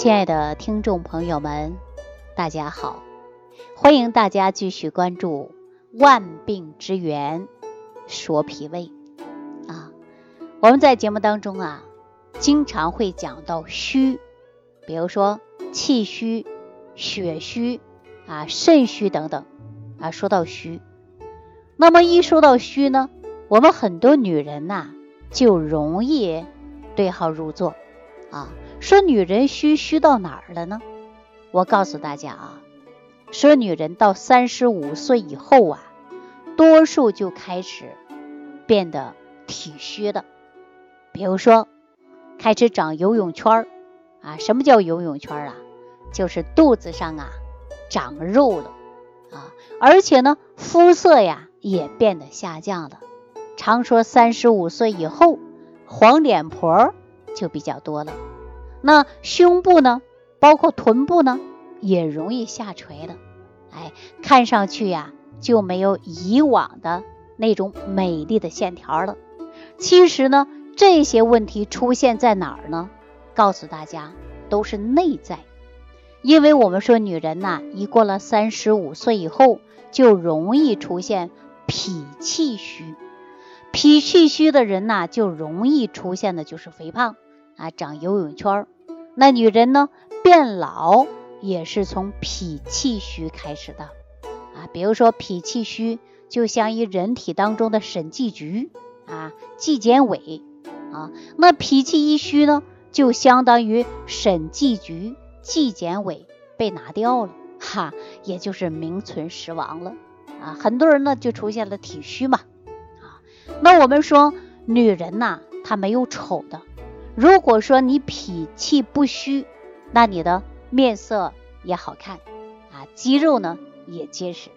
亲爱的听众朋友们，大家好！欢迎大家继续关注《万病之源说脾胃》啊。我们在节目当中啊，经常会讲到虚，比如说气虚、血虚啊、肾虚等等啊。说到虚，那么一说到虚呢，我们很多女人呐就容易对号入座啊。说女人虚虚到哪儿了呢？我告诉大家啊，说女人到三十五岁以后啊，多数就开始变得体虚了。比如说，开始长游泳圈儿啊，什么叫游泳圈啊？就是肚子上啊长肉了啊，而且呢，肤色呀也变得下降了。常说三十五岁以后黄脸婆就比较多了。那胸部呢，包括臀部呢，也容易下垂了，哎，看上去呀就没有以往的那种美丽的线条了。其实呢，这些问题出现在哪儿呢？告诉大家，都是内在。因为我们说女人呐，一过了三十五岁以后，就容易出现脾气虚。脾气虚的人呐，就容易出现的就是肥胖。啊，长游泳圈儿，那女人呢变老也是从脾气虚开始的啊。比如说脾气虚，就像于人体当中的审计局啊，纪检委啊。那脾气一虚呢，就相当于审计局、纪检委被拿掉了，哈，也就是名存实亡了啊。很多人呢就出现了体虚嘛啊。那我们说女人呐，她没有丑的。如果说你脾气不虚，那你的面色也好看啊，肌肉呢也结实。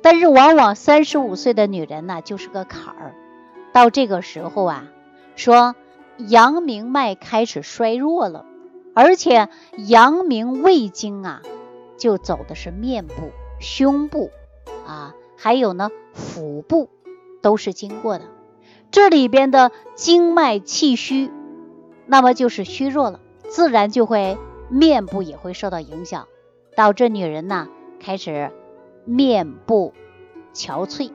但是往往三十五岁的女人呢，就是个坎儿。到这个时候啊，说阳明脉开始衰弱了，而且阳明胃经啊，就走的是面部、胸部啊，还有呢腹部都是经过的。这里边的经脉气虚。那么就是虚弱了，自然就会面部也会受到影响，导致女人呢开始面部憔悴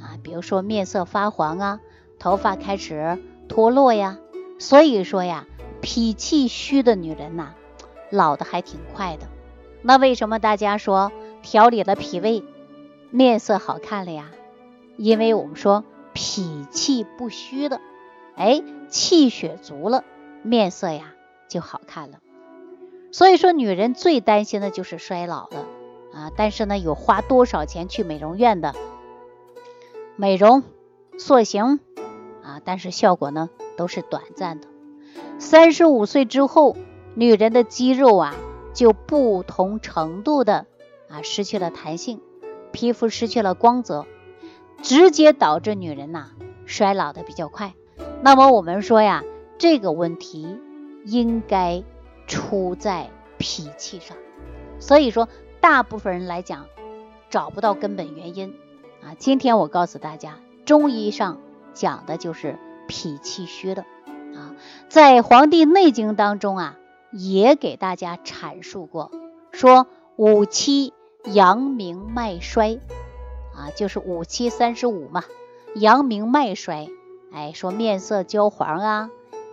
啊，比如说面色发黄啊，头发开始脱落呀。所以说呀，脾气虚的女人呐，老的还挺快的。那为什么大家说调理了脾胃，面色好看了呀？因为我们说脾气不虚的，哎，气血足了。面色呀就好看了，所以说女人最担心的就是衰老了啊！但是呢，有花多少钱去美容院的美容塑形啊，但是效果呢都是短暂的。三十五岁之后，女人的肌肉啊就不同程度的啊失去了弹性，皮肤失去了光泽，直接导致女人呐衰老的比较快。那么我们说呀。这个问题应该出在脾气上，所以说大部分人来讲找不到根本原因啊。今天我告诉大家，中医上讲的就是脾气虚的啊。在《黄帝内经》当中啊，也给大家阐述过，说五七阳明脉衰啊，就是五七三十五嘛，阳明脉衰，哎，说面色焦黄啊。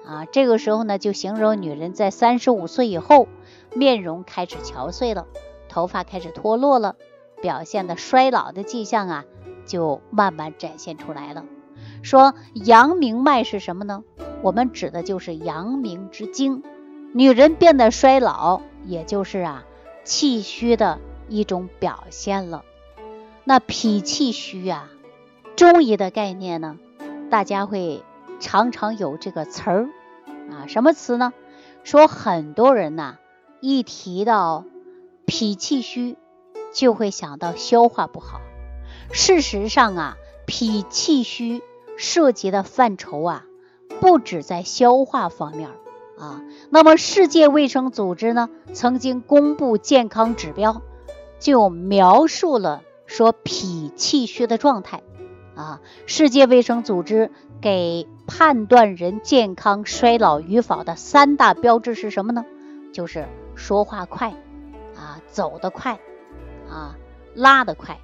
啊，这个时候呢，就形容女人在三十五岁以后，面容开始憔悴了，头发开始脱落了，表现的衰老的迹象啊，就慢慢展现出来了。说阳明脉是什么呢？我们指的就是阳明之经。女人变得衰老，也就是啊气虚的一种表现了。那脾气虚啊，中医的概念呢，大家会常常有这个词儿。啊，什么词呢？说很多人呐，一提到脾气虚，就会想到消化不好。事实上啊，脾气虚涉及的范畴啊，不止在消化方面啊。那么世界卫生组织呢，曾经公布健康指标，就描述了说脾气虚的状态啊。世界卫生组织给判断人健康衰老与否的三大标志是什么呢？就是说话快啊，走得快啊，拉得快，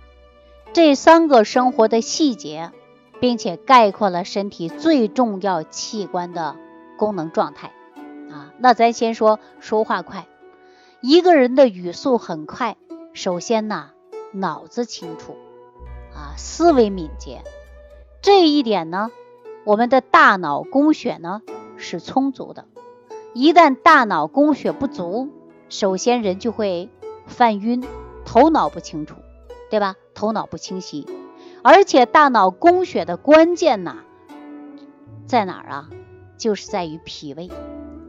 这三个生活的细节，并且概括了身体最重要器官的功能状态啊。那咱先说说话快，一个人的语速很快，首先呢，脑子清楚啊，思维敏捷，这一点呢，我们的大脑供血呢是充足的。一旦大脑供血不足，首先人就会犯晕，头脑不清楚，对吧？头脑不清晰，而且大脑供血的关键呐，在哪儿啊？就是在于脾胃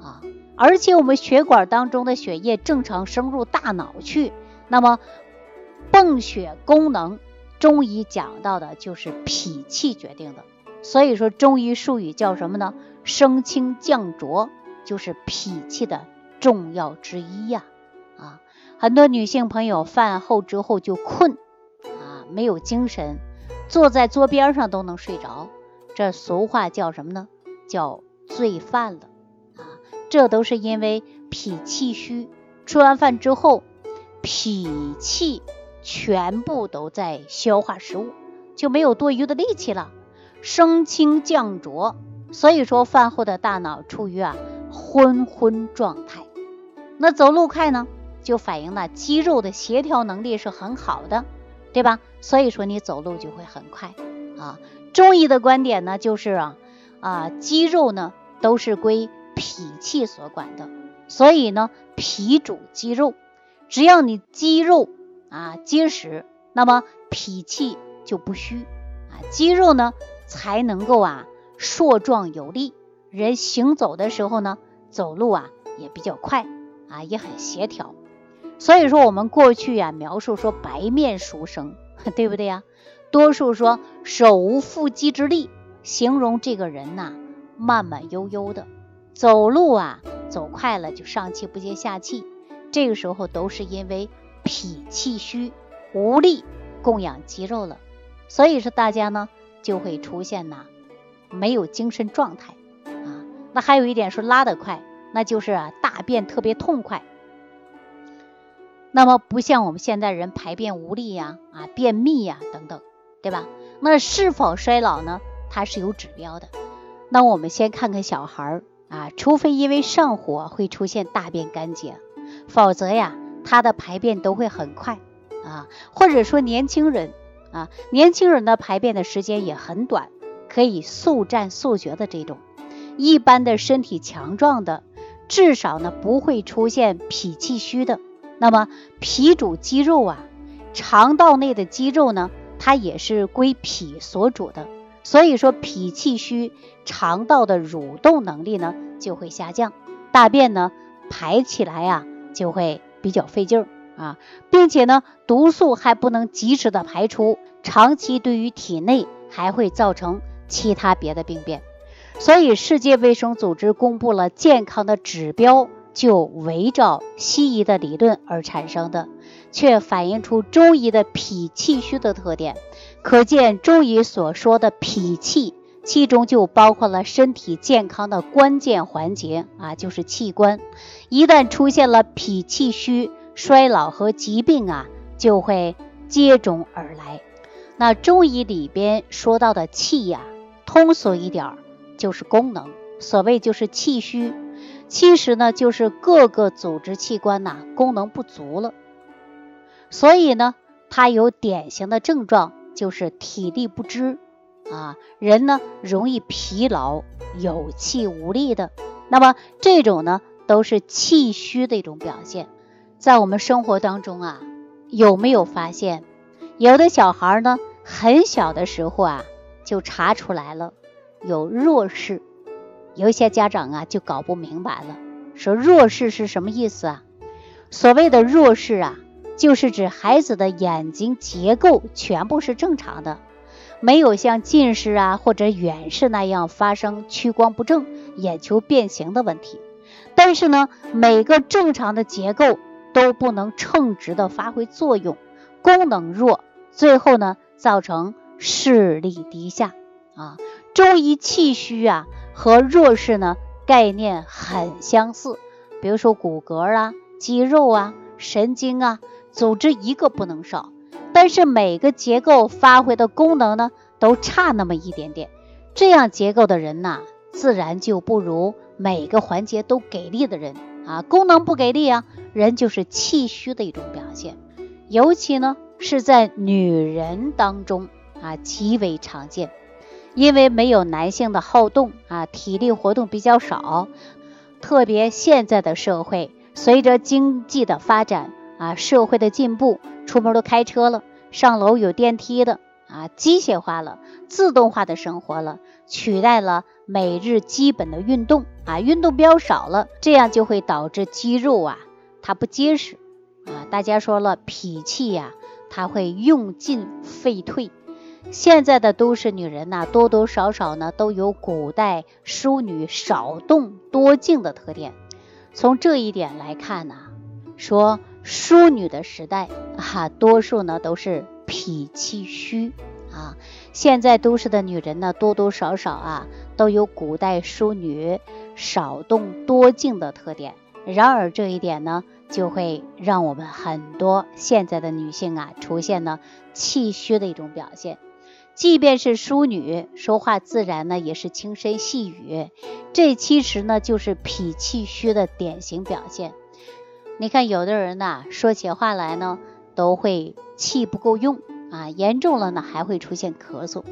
啊。而且我们血管当中的血液正常升入大脑去，那么泵血功能，中医讲到的就是脾气决定的。所以说中医术语叫什么呢？升清降浊。就是脾气的重要之一呀，啊，很多女性朋友饭后之后就困啊，没有精神，坐在桌边上都能睡着，这俗话叫什么呢？叫醉饭了啊，这都是因为脾气虚，吃完饭之后，脾气全部都在消化食物，就没有多余的力气了，升清降浊，所以说饭后的大脑处于啊。昏昏状态，那走路快呢，就反映了肌肉的协调能力是很好的，对吧？所以说你走路就会很快啊。中医的观点呢，就是啊啊，肌肉呢都是归脾气所管的，所以呢，脾主肌肉，只要你肌肉啊结实，那么脾气就不虚啊，肌肉呢才能够啊硕壮有力。人行走的时候呢，走路啊也比较快啊，也很协调。所以说我们过去呀描述说白面书生，对不对呀？多数说手无缚鸡之力，形容这个人呐慢慢悠悠的走路啊，走快了就上气不接下气。这个时候都是因为脾气虚，无力供养肌肉了。所以说大家呢就会出现呐没有精神状态啊。那还有一点说拉得快，那就是啊大便特别痛快。那么不像我们现在人排便无力呀、啊便秘呀等等，对吧？那是否衰老呢？它是有指标的。那我们先看看小孩儿啊，除非因为上火会出现大便干结，否则呀，他的排便都会很快啊。或者说年轻人啊，年轻人的排便的时间也很短，可以速战速决的这种。一般的身体强壮的，至少呢不会出现脾气虚的。那么脾主肌肉啊，肠道内的肌肉呢，它也是归脾所主的。所以说脾气虚，肠道的蠕动能力呢就会下降，大便呢排起来呀就会比较费劲儿啊，并且呢毒素还不能及时的排出，长期对于体内还会造成其他别的病变。所以，世界卫生组织公布了健康的指标，就围绕西医的理论而产生的，却反映出中医的脾气虚的特点。可见，中医所说的脾气，其中就包括了身体健康的关键环节啊，就是器官。一旦出现了脾气虚，衰老和疾病啊就会接踵而来。那中医里边说到的气呀，通俗一点儿。就是功能，所谓就是气虚，其实呢就是各个组织器官呐功能不足了，所以呢它有典型的症状就是体力不支啊，人呢容易疲劳、有气无力的，那么这种呢都是气虚的一种表现。在我们生活当中啊，有没有发现有的小孩呢很小的时候啊就查出来了？有弱视，有一些家长啊就搞不明白了，说弱视是什么意思啊？所谓的弱视啊，就是指孩子的眼睛结构全部是正常的，没有像近视啊或者远视那样发生屈光不正、眼球变形的问题。但是呢，每个正常的结构都不能称职的发挥作用，功能弱，最后呢造成视力低下啊。中医气虚啊和弱视呢概念很相似，比如说骨骼啊、肌肉啊、神经啊、组织一个不能少。但是每个结构发挥的功能呢，都差那么一点点。这样结构的人呐，自然就不如每个环节都给力的人啊。功能不给力啊，人就是气虚的一种表现。尤其呢是在女人当中啊，极为常见。因为没有男性的好动啊，体力活动比较少。特别现在的社会，随着经济的发展啊，社会的进步，出门都开车了，上楼有电梯的啊，机械化了，自动化的生活了，取代了每日基本的运动啊，运动比较少了，这样就会导致肌肉啊，它不结实啊。大家说了，脾气呀，它会用进废退。现在的都市女人呐，多多少少呢都有古代淑女少动多静的特点。从这一点来看呢，说淑女的时代啊，多数呢都是脾气虚啊。现在都市的女人呢，多多少少啊都有古代淑女少动多静的特点。然而这一点呢，就会让我们很多现在的女性啊，出现了气虚的一种表现。即便是淑女，说话自然呢，也是轻声细语，这其实呢就是脾气虚的典型表现。你看，有的人呢说起话来呢，都会气不够用啊，严重了呢还会出现咳嗽。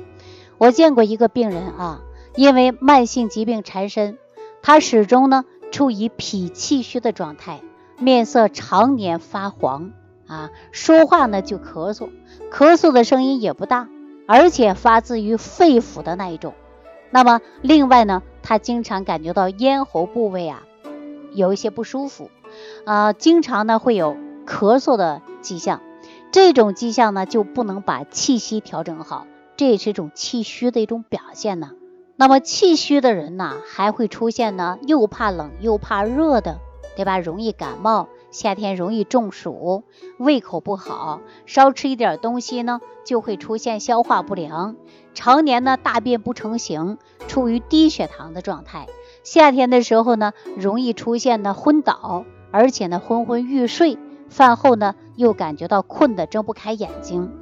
我见过一个病人啊，因为慢性疾病缠身，他始终呢处于脾气虚的状态，面色常年发黄啊，说话呢就咳嗽，咳嗽的声音也不大。而且发自于肺腑的那一种，那么另外呢，他经常感觉到咽喉部位啊有一些不舒服，啊，经常呢会有咳嗽的迹象，这种迹象呢就不能把气息调整好，这也是一种气虚的一种表现呢。那么气虚的人呢，还会出现呢又怕冷又怕热的，对吧？容易感冒。夏天容易中暑，胃口不好，少吃一点东西呢，就会出现消化不良，常年呢大便不成形，处于低血糖的状态。夏天的时候呢，容易出现呢昏倒，而且呢昏昏欲睡，饭后呢又感觉到困得睁不开眼睛，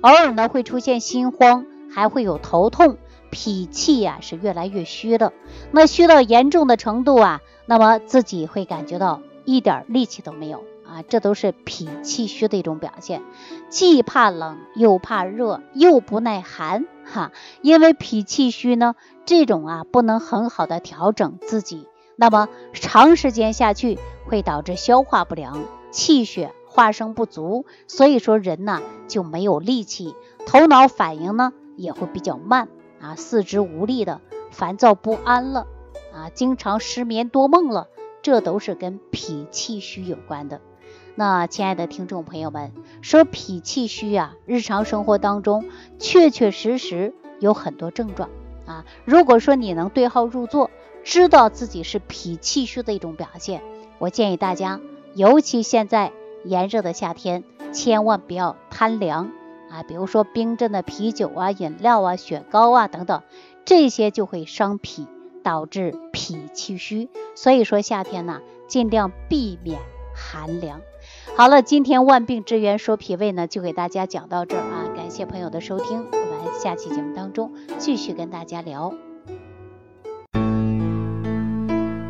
偶尔呢会出现心慌，还会有头痛，脾气呀是越来越虚的。那虚到严重的程度啊，那么自己会感觉到。一点力气都没有啊，这都是脾气虚的一种表现，既怕冷又怕热又不耐寒哈，因为脾气虚呢，这种啊不能很好的调整自己，那么长时间下去会导致消化不良、气血化生不足，所以说人呢就没有力气，头脑反应呢也会比较慢啊，四肢无力的，烦躁不安了啊，经常失眠多梦了。这都是跟脾气虚有关的。那亲爱的听众朋友们，说脾气虚啊，日常生活当中确确实实有很多症状啊。如果说你能对号入座，知道自己是脾气虚的一种表现，我建议大家，尤其现在炎热的夏天，千万不要贪凉啊。比如说冰镇的啤酒啊、饮料啊、雪糕啊等等，这些就会伤脾。导致脾气虚，所以说夏天呢，尽量避免寒凉。好了，今天万病之源说脾胃呢，就给大家讲到这儿啊，感谢朋友的收听，我们下期节目当中继续跟大家聊。